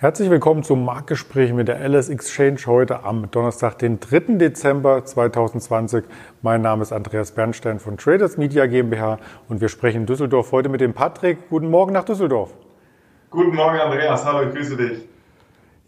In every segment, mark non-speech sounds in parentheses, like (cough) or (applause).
Herzlich willkommen zum Marktgespräch mit der LS Exchange heute am Donnerstag, den 3. Dezember 2020. Mein Name ist Andreas Bernstein von Traders Media GmbH und wir sprechen in Düsseldorf heute mit dem Patrick. Guten Morgen nach Düsseldorf. Guten Morgen, Andreas. Hallo, ich grüße dich.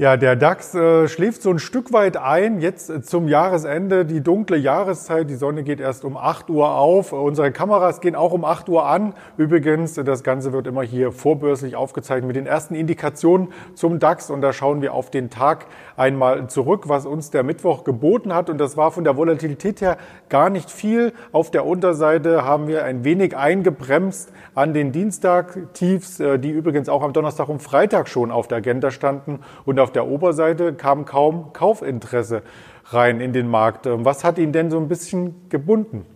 Ja, der DAX äh, schläft so ein Stück weit ein. Jetzt äh, zum Jahresende, die dunkle Jahreszeit. Die Sonne geht erst um 8 Uhr auf. Unsere Kameras gehen auch um 8 Uhr an. Übrigens, das Ganze wird immer hier vorbörslich aufgezeichnet mit den ersten Indikationen zum DAX. Und da schauen wir auf den Tag einmal zurück, was uns der Mittwoch geboten hat. Und das war von der Volatilität her gar nicht viel. Auf der Unterseite haben wir ein wenig eingebremst an den Dienstag-Tiefs, äh, die übrigens auch am Donnerstag und Freitag schon auf der Agenda standen. Und auf auf der Oberseite kam kaum Kaufinteresse rein in den Markt. Ähm, was hat ihn denn so ein bisschen gebunden?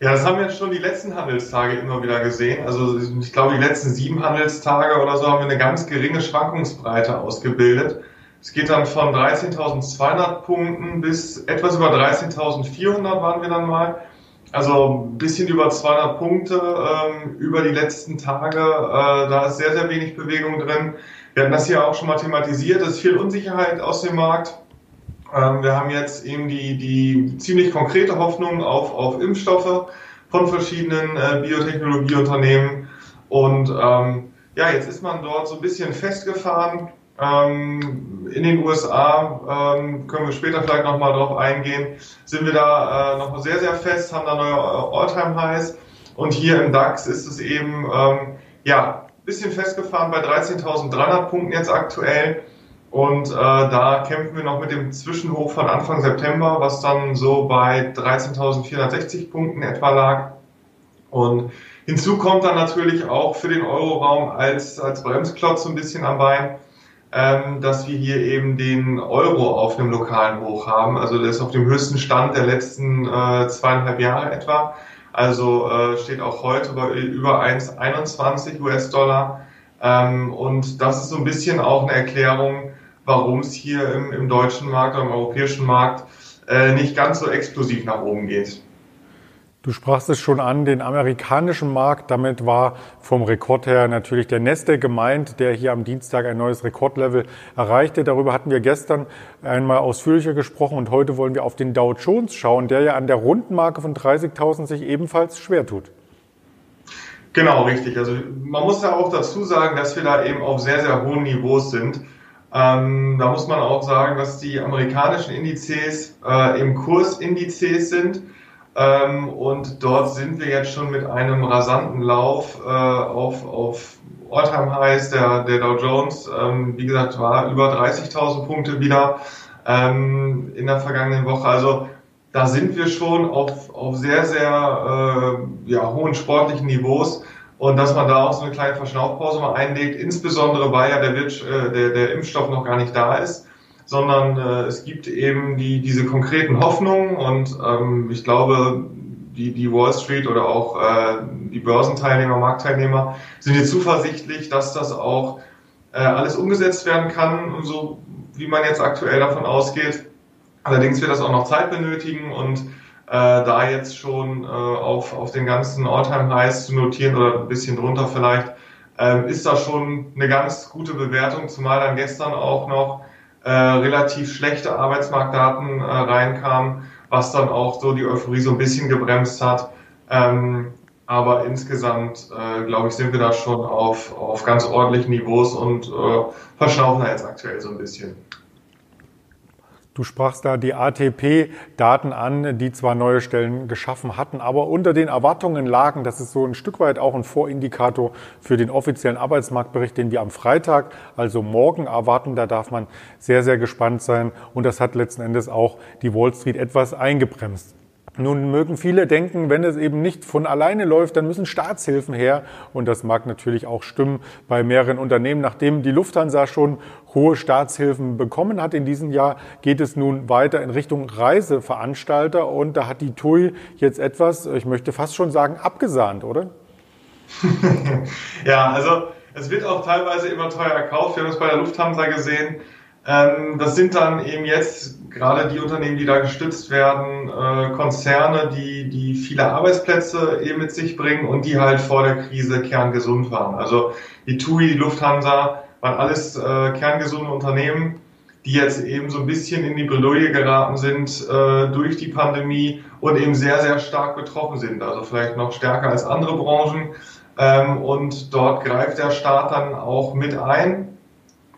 Ja, das haben wir jetzt schon die letzten Handelstage immer wieder gesehen. Also ich glaube, die letzten sieben Handelstage oder so haben wir eine ganz geringe Schwankungsbreite ausgebildet. Es geht dann von 13.200 Punkten bis etwas über 13.400 waren wir dann mal. Also ein bisschen über 200 Punkte ähm, über die letzten Tage. Äh, da ist sehr, sehr wenig Bewegung drin. Wir hatten das hier auch schon mal thematisiert. Es ist viel Unsicherheit aus dem Markt. Ähm, wir haben jetzt eben die, die ziemlich konkrete Hoffnung auf, auf Impfstoffe von verschiedenen äh, Biotechnologieunternehmen. Und ähm, ja, jetzt ist man dort so ein bisschen festgefahren. Ähm, in den USA ähm, können wir später vielleicht nochmal drauf eingehen. Sind wir da äh, noch sehr, sehr fest, haben da neue All-Time-Highs. Und hier im DAX ist es eben ähm, ja bisschen festgefahren bei 13.300 Punkten jetzt aktuell. Und äh, da kämpfen wir noch mit dem Zwischenhoch von Anfang September, was dann so bei 13.460 Punkten etwa lag. Und hinzu kommt dann natürlich auch für den Euroraum als, als Bremsklotz so ein bisschen am Bein, ähm, dass wir hier eben den Euro auf einem lokalen Hoch haben. Also der ist auf dem höchsten Stand der letzten äh, zweieinhalb Jahre etwa. Also äh, steht auch heute bei über 1,21 US-Dollar. Ähm, und das ist so ein bisschen auch eine Erklärung, warum es hier im, im deutschen Markt oder im europäischen Markt äh, nicht ganz so explosiv nach oben geht. Du sprachst es schon an, den amerikanischen Markt. Damit war vom Rekord her natürlich der Nasdaq gemeint, der hier am Dienstag ein neues Rekordlevel erreichte. Darüber hatten wir gestern einmal ausführlicher gesprochen und heute wollen wir auf den Dow Jones schauen, der ja an der Rundenmarke von 30.000 sich ebenfalls schwer tut. Genau, richtig. Also man muss ja auch dazu sagen, dass wir da eben auf sehr, sehr hohen Niveaus sind. Ähm, da muss man auch sagen, dass die amerikanischen Indizes äh, im Kursindizes sind ähm, und dort sind wir jetzt schon mit einem rasanten Lauf äh, auf, auf Alltime Highs. Der, der Dow Jones, ähm, wie gesagt, war über 30.000 Punkte wieder ähm, in der vergangenen Woche. Also da sind wir schon auf, auf sehr, sehr äh, ja, hohen sportlichen Niveaus. Und dass man da auch so eine kleine Verschnaufpause mal einlegt, insbesondere weil ja der, äh, der, der Impfstoff noch gar nicht da ist sondern äh, es gibt eben die, diese konkreten Hoffnungen und ähm, ich glaube, die, die Wall Street oder auch äh, die Börsenteilnehmer, Marktteilnehmer sind hier zuversichtlich, dass das auch äh, alles umgesetzt werden kann, so wie man jetzt aktuell davon ausgeht. Allerdings wird das auch noch Zeit benötigen und äh, da jetzt schon äh, auf, auf den ganzen All-Time-Highs zu notieren oder ein bisschen drunter vielleicht, äh, ist das schon eine ganz gute Bewertung, zumal dann gestern auch noch äh, relativ schlechte Arbeitsmarktdaten äh, reinkamen, was dann auch so die Euphorie so ein bisschen gebremst hat. Ähm, aber insgesamt, äh, glaube ich, sind wir da schon auf, auf ganz ordentlichen Niveaus und äh, verschnaufen da jetzt aktuell so ein bisschen. Du sprachst da die ATP-Daten an, die zwar neue Stellen geschaffen hatten, aber unter den Erwartungen lagen. Das ist so ein Stück weit auch ein Vorindikator für den offiziellen Arbeitsmarktbericht, den wir am Freitag, also morgen erwarten. Da darf man sehr, sehr gespannt sein. Und das hat letzten Endes auch die Wall Street etwas eingebremst. Nun mögen viele denken, wenn es eben nicht von alleine läuft, dann müssen Staatshilfen her. Und das mag natürlich auch stimmen bei mehreren Unternehmen. Nachdem die Lufthansa schon hohe Staatshilfen bekommen hat in diesem Jahr, geht es nun weiter in Richtung Reiseveranstalter. Und da hat die TUI jetzt etwas, ich möchte fast schon sagen, abgesahnt, oder? (laughs) ja, also es wird auch teilweise immer teuer erkauft. Wir haben es bei der Lufthansa gesehen. Ähm, das sind dann eben jetzt gerade die Unternehmen, die da gestützt werden, äh, Konzerne, die, die viele Arbeitsplätze eben mit sich bringen und die halt vor der Krise kerngesund waren. Also die TUI, die Lufthansa waren alles äh, kerngesunde Unternehmen, die jetzt eben so ein bisschen in die Bredouille geraten sind äh, durch die Pandemie und eben sehr, sehr stark betroffen sind. Also vielleicht noch stärker als andere Branchen. Ähm, und dort greift der Staat dann auch mit ein.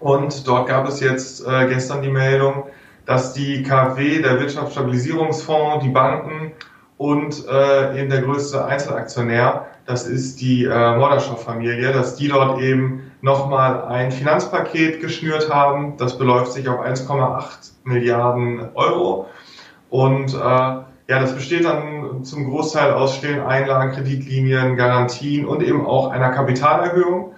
Und dort gab es jetzt äh, gestern die Meldung, dass die KfW, der Wirtschaftsstabilisierungsfonds, die Banken und äh, eben der größte Einzelaktionär, das ist die äh, Morderschow-Familie, dass die dort eben nochmal ein Finanzpaket geschnürt haben. Das beläuft sich auf 1,8 Milliarden Euro. Und äh, ja, das besteht dann zum Großteil aus stillen Einlagen, Kreditlinien, Garantien und eben auch einer Kapitalerhöhung.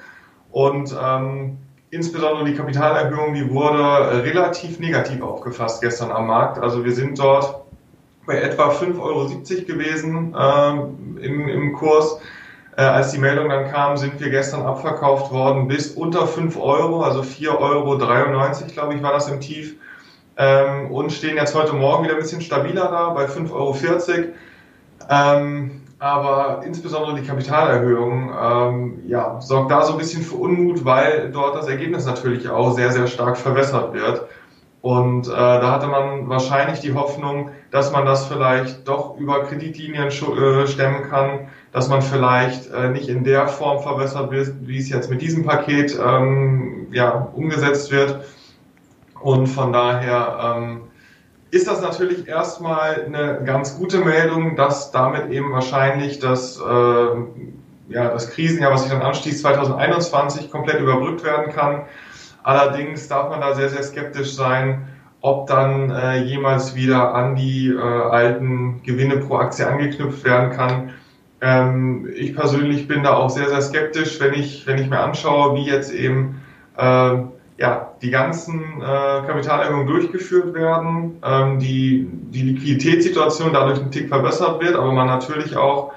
Und ähm, insbesondere die Kapitalerhöhung, die wurde relativ negativ aufgefasst gestern am Markt. Also wir sind dort bei etwa 5,70 Euro gewesen äh, im, im Kurs. Äh, als die Meldung dann kam, sind wir gestern abverkauft worden bis unter 5 Euro, also 4,93 Euro, glaube ich, war das im Tief. Ähm, und stehen jetzt heute Morgen wieder ein bisschen stabiler da, bei 5,40 Euro. Ähm, aber insbesondere die Kapitalerhöhung ähm, ja, sorgt da so ein bisschen für Unmut, weil dort das Ergebnis natürlich auch sehr, sehr stark verwässert wird. Und äh, da hatte man wahrscheinlich die Hoffnung, dass man das vielleicht doch über Kreditlinien äh, stemmen kann, dass man vielleicht äh, nicht in der Form verbessert wird, wie es jetzt mit diesem Paket ähm, ja, umgesetzt wird. Und von daher ähm, ist das natürlich erstmal eine ganz gute Meldung, dass damit eben wahrscheinlich das, äh, ja, das Krisenjahr, was sich dann anstieß, 2021 komplett überbrückt werden kann. Allerdings darf man da sehr, sehr skeptisch sein, ob dann äh, jemals wieder an die äh, alten Gewinne pro Aktie angeknüpft werden kann. Ähm, ich persönlich bin da auch sehr, sehr skeptisch, wenn ich, wenn ich mir anschaue, wie jetzt eben äh, ja, die ganzen äh, Kapitalerhöhungen durchgeführt werden, ähm, die, die Liquiditätssituation dadurch ein Tick verbessert wird, aber man natürlich auch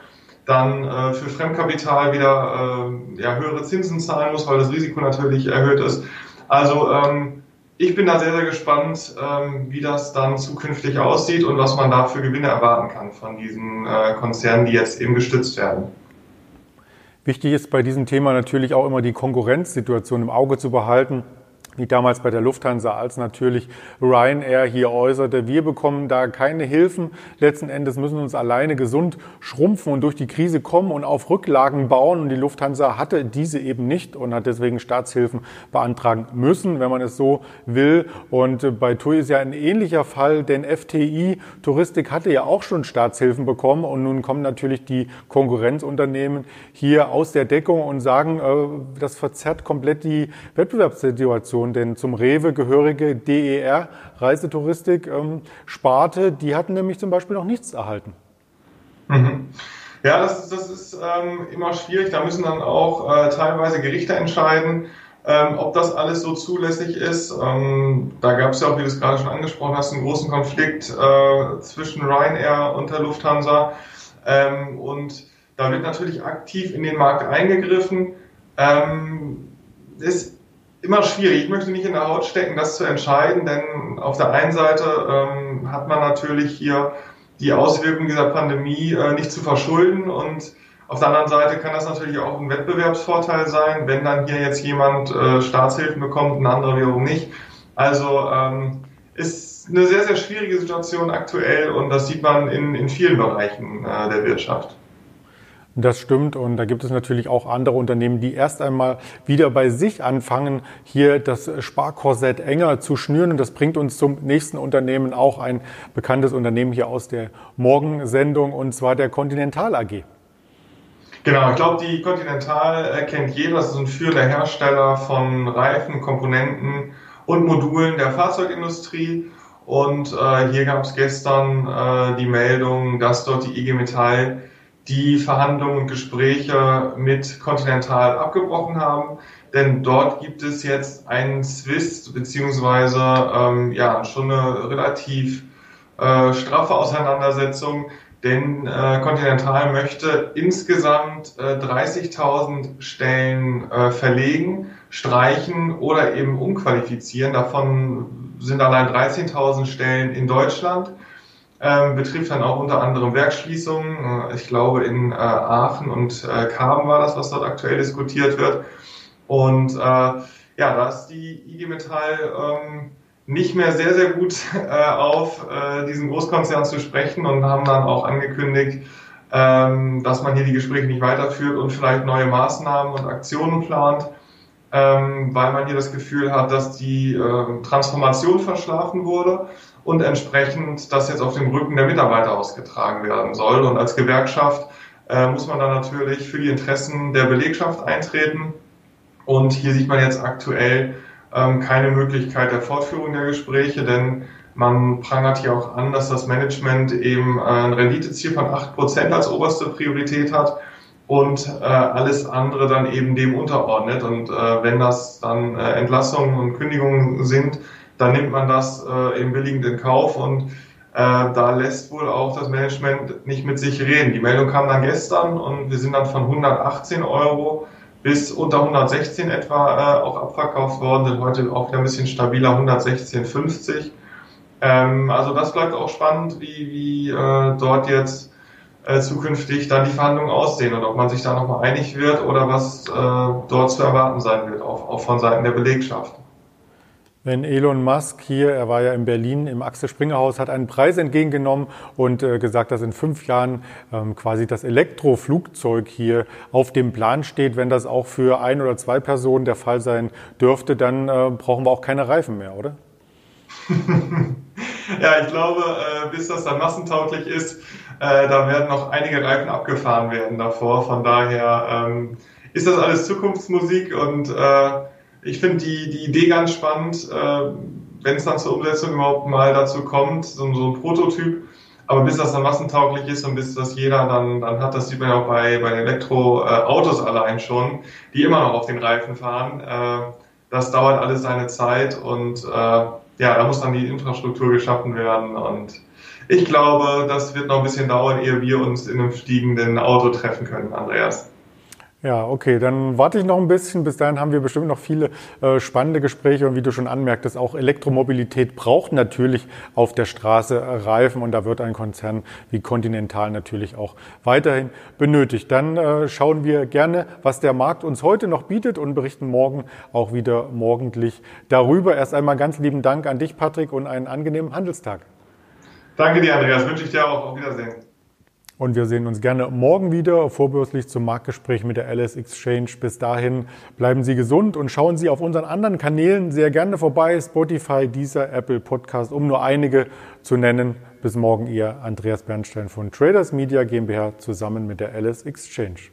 dann äh, für Fremdkapital wieder äh, ja, höhere Zinsen zahlen muss, weil das Risiko natürlich erhöht ist. Also ähm, ich bin da sehr, sehr gespannt, ähm, wie das dann zukünftig aussieht und was man da für Gewinne erwarten kann von diesen äh, Konzernen, die jetzt eben gestützt werden. Wichtig ist bei diesem Thema natürlich auch immer die Konkurrenzsituation im Auge zu behalten wie damals bei der Lufthansa, als natürlich Ryanair hier äußerte, wir bekommen da keine Hilfen. Letzten Endes müssen uns alleine gesund schrumpfen und durch die Krise kommen und auf Rücklagen bauen. Und die Lufthansa hatte diese eben nicht und hat deswegen Staatshilfen beantragen müssen, wenn man es so will. Und bei TUI ist ja ein ähnlicher Fall, denn FTI Touristik hatte ja auch schon Staatshilfen bekommen und nun kommen natürlich die Konkurrenzunternehmen hier aus der Deckung und sagen, äh, das verzerrt komplett die Wettbewerbssituation. Situation, denn zum Rewe gehörige DER Reisetouristik ähm, Sparte, die hatten nämlich zum Beispiel noch nichts erhalten. Mhm. Ja, das, das ist ähm, immer schwierig. Da müssen dann auch äh, teilweise Gerichte entscheiden, ähm, ob das alles so zulässig ist. Ähm, da gab es ja auch, wie du es gerade schon angesprochen hast, einen großen Konflikt äh, zwischen Ryanair und der Lufthansa. Ähm, und da wird natürlich aktiv in den Markt eingegriffen. Ähm, es immer schwierig. Ich möchte nicht in der Haut stecken, das zu entscheiden, denn auf der einen Seite ähm, hat man natürlich hier die Auswirkungen dieser Pandemie äh, nicht zu verschulden und auf der anderen Seite kann das natürlich auch ein Wettbewerbsvorteil sein, wenn dann hier jetzt jemand äh, Staatshilfen bekommt, ein anderer wiederum nicht. Also ähm, ist eine sehr, sehr schwierige Situation aktuell und das sieht man in, in vielen Bereichen äh, der Wirtschaft. Das stimmt und da gibt es natürlich auch andere Unternehmen, die erst einmal wieder bei sich anfangen, hier das Sparkorsett enger zu schnüren. Und das bringt uns zum nächsten Unternehmen, auch ein bekanntes Unternehmen hier aus der Morgensendung, und zwar der Continental AG. Genau, ich glaube, die Continental kennt jeder. Das ist ein führender Hersteller von Reifen, Komponenten und Modulen der Fahrzeugindustrie. Und äh, hier gab es gestern äh, die Meldung, dass dort die IG Metall die Verhandlungen und Gespräche mit Continental abgebrochen haben. Denn dort gibt es jetzt einen Zwist, beziehungsweise ähm, ja, schon eine relativ äh, straffe Auseinandersetzung. Denn äh, Continental möchte insgesamt äh, 30.000 Stellen äh, verlegen, streichen oder eben umqualifizieren. Davon sind allein 13.000 Stellen in Deutschland ähm, betrifft dann auch unter anderem Werksschließungen. Äh, ich glaube, in äh, Aachen und äh, Karben war das, was dort aktuell diskutiert wird. Und äh, ja, da ist die IG Metall ähm, nicht mehr sehr, sehr gut äh, auf äh, diesen Großkonzern zu sprechen und haben dann auch angekündigt, ähm, dass man hier die Gespräche nicht weiterführt und vielleicht neue Maßnahmen und Aktionen plant, ähm, weil man hier das Gefühl hat, dass die äh, Transformation verschlafen wurde und entsprechend das jetzt auf dem Rücken der Mitarbeiter ausgetragen werden soll. Und als Gewerkschaft äh, muss man dann natürlich für die Interessen der Belegschaft eintreten. Und hier sieht man jetzt aktuell ähm, keine Möglichkeit der Fortführung der Gespräche, denn man prangert hier auch an, dass das Management eben ein Renditeziel von 8% als oberste Priorität hat und äh, alles andere dann eben dem unterordnet. Und äh, wenn das dann äh, Entlassungen und Kündigungen sind, dann nimmt man das äh, eben billigend in Kauf und äh, da lässt wohl auch das Management nicht mit sich reden. Die Meldung kam dann gestern und wir sind dann von 118 Euro bis unter 116 etwa äh, auch abverkauft worden, sind heute auch wieder ein bisschen stabiler, 116,50. Ähm, also das bleibt auch spannend, wie, wie äh, dort jetzt äh, zukünftig dann die Verhandlungen aussehen und ob man sich da nochmal einig wird oder was äh, dort zu erwarten sein wird, auch, auch von Seiten der Belegschaft. Wenn Elon Musk hier, er war ja in Berlin im Axel Springer Haus, hat einen Preis entgegengenommen und äh, gesagt, dass in fünf Jahren ähm, quasi das Elektroflugzeug hier auf dem Plan steht. Wenn das auch für ein oder zwei Personen der Fall sein dürfte, dann äh, brauchen wir auch keine Reifen mehr, oder? (laughs) ja, ich glaube, äh, bis das dann massentauglich ist, äh, da werden noch einige Reifen abgefahren werden davor. Von daher ähm, ist das alles Zukunftsmusik und äh, ich finde die, die Idee ganz spannend, äh, wenn es dann zur Umsetzung überhaupt mal dazu kommt, so, so ein Prototyp. Aber bis das dann massentauglich ist und bis das jeder dann, dann hat, das sieht man ja auch bei, bei Elektroautos äh, allein schon, die immer noch auf den Reifen fahren. Äh, das dauert alles seine Zeit und äh, ja, da muss dann die Infrastruktur geschaffen werden und ich glaube, das wird noch ein bisschen dauern, ehe wir uns in einem fliegenden Auto treffen können, Andreas. Ja, okay, dann warte ich noch ein bisschen. Bis dahin haben wir bestimmt noch viele äh, spannende Gespräche und wie du schon anmerktest, auch Elektromobilität braucht natürlich auf der Straße Reifen und da wird ein Konzern wie Continental natürlich auch weiterhin benötigt. Dann äh, schauen wir gerne, was der Markt uns heute noch bietet und berichten morgen auch wieder morgendlich darüber. Erst einmal ganz lieben Dank an dich, Patrick, und einen angenehmen Handelstag. Danke dir, Andreas. Wünsche ich dir auch. Auf Wiedersehen. Und wir sehen uns gerne morgen wieder, vorbürstlich zum Marktgespräch mit der LS Exchange. Bis dahin bleiben Sie gesund und schauen Sie auf unseren anderen Kanälen sehr gerne vorbei. Spotify, dieser Apple Podcast, um nur einige zu nennen. Bis morgen, Ihr Andreas Bernstein von Traders Media GmbH zusammen mit der LS Exchange.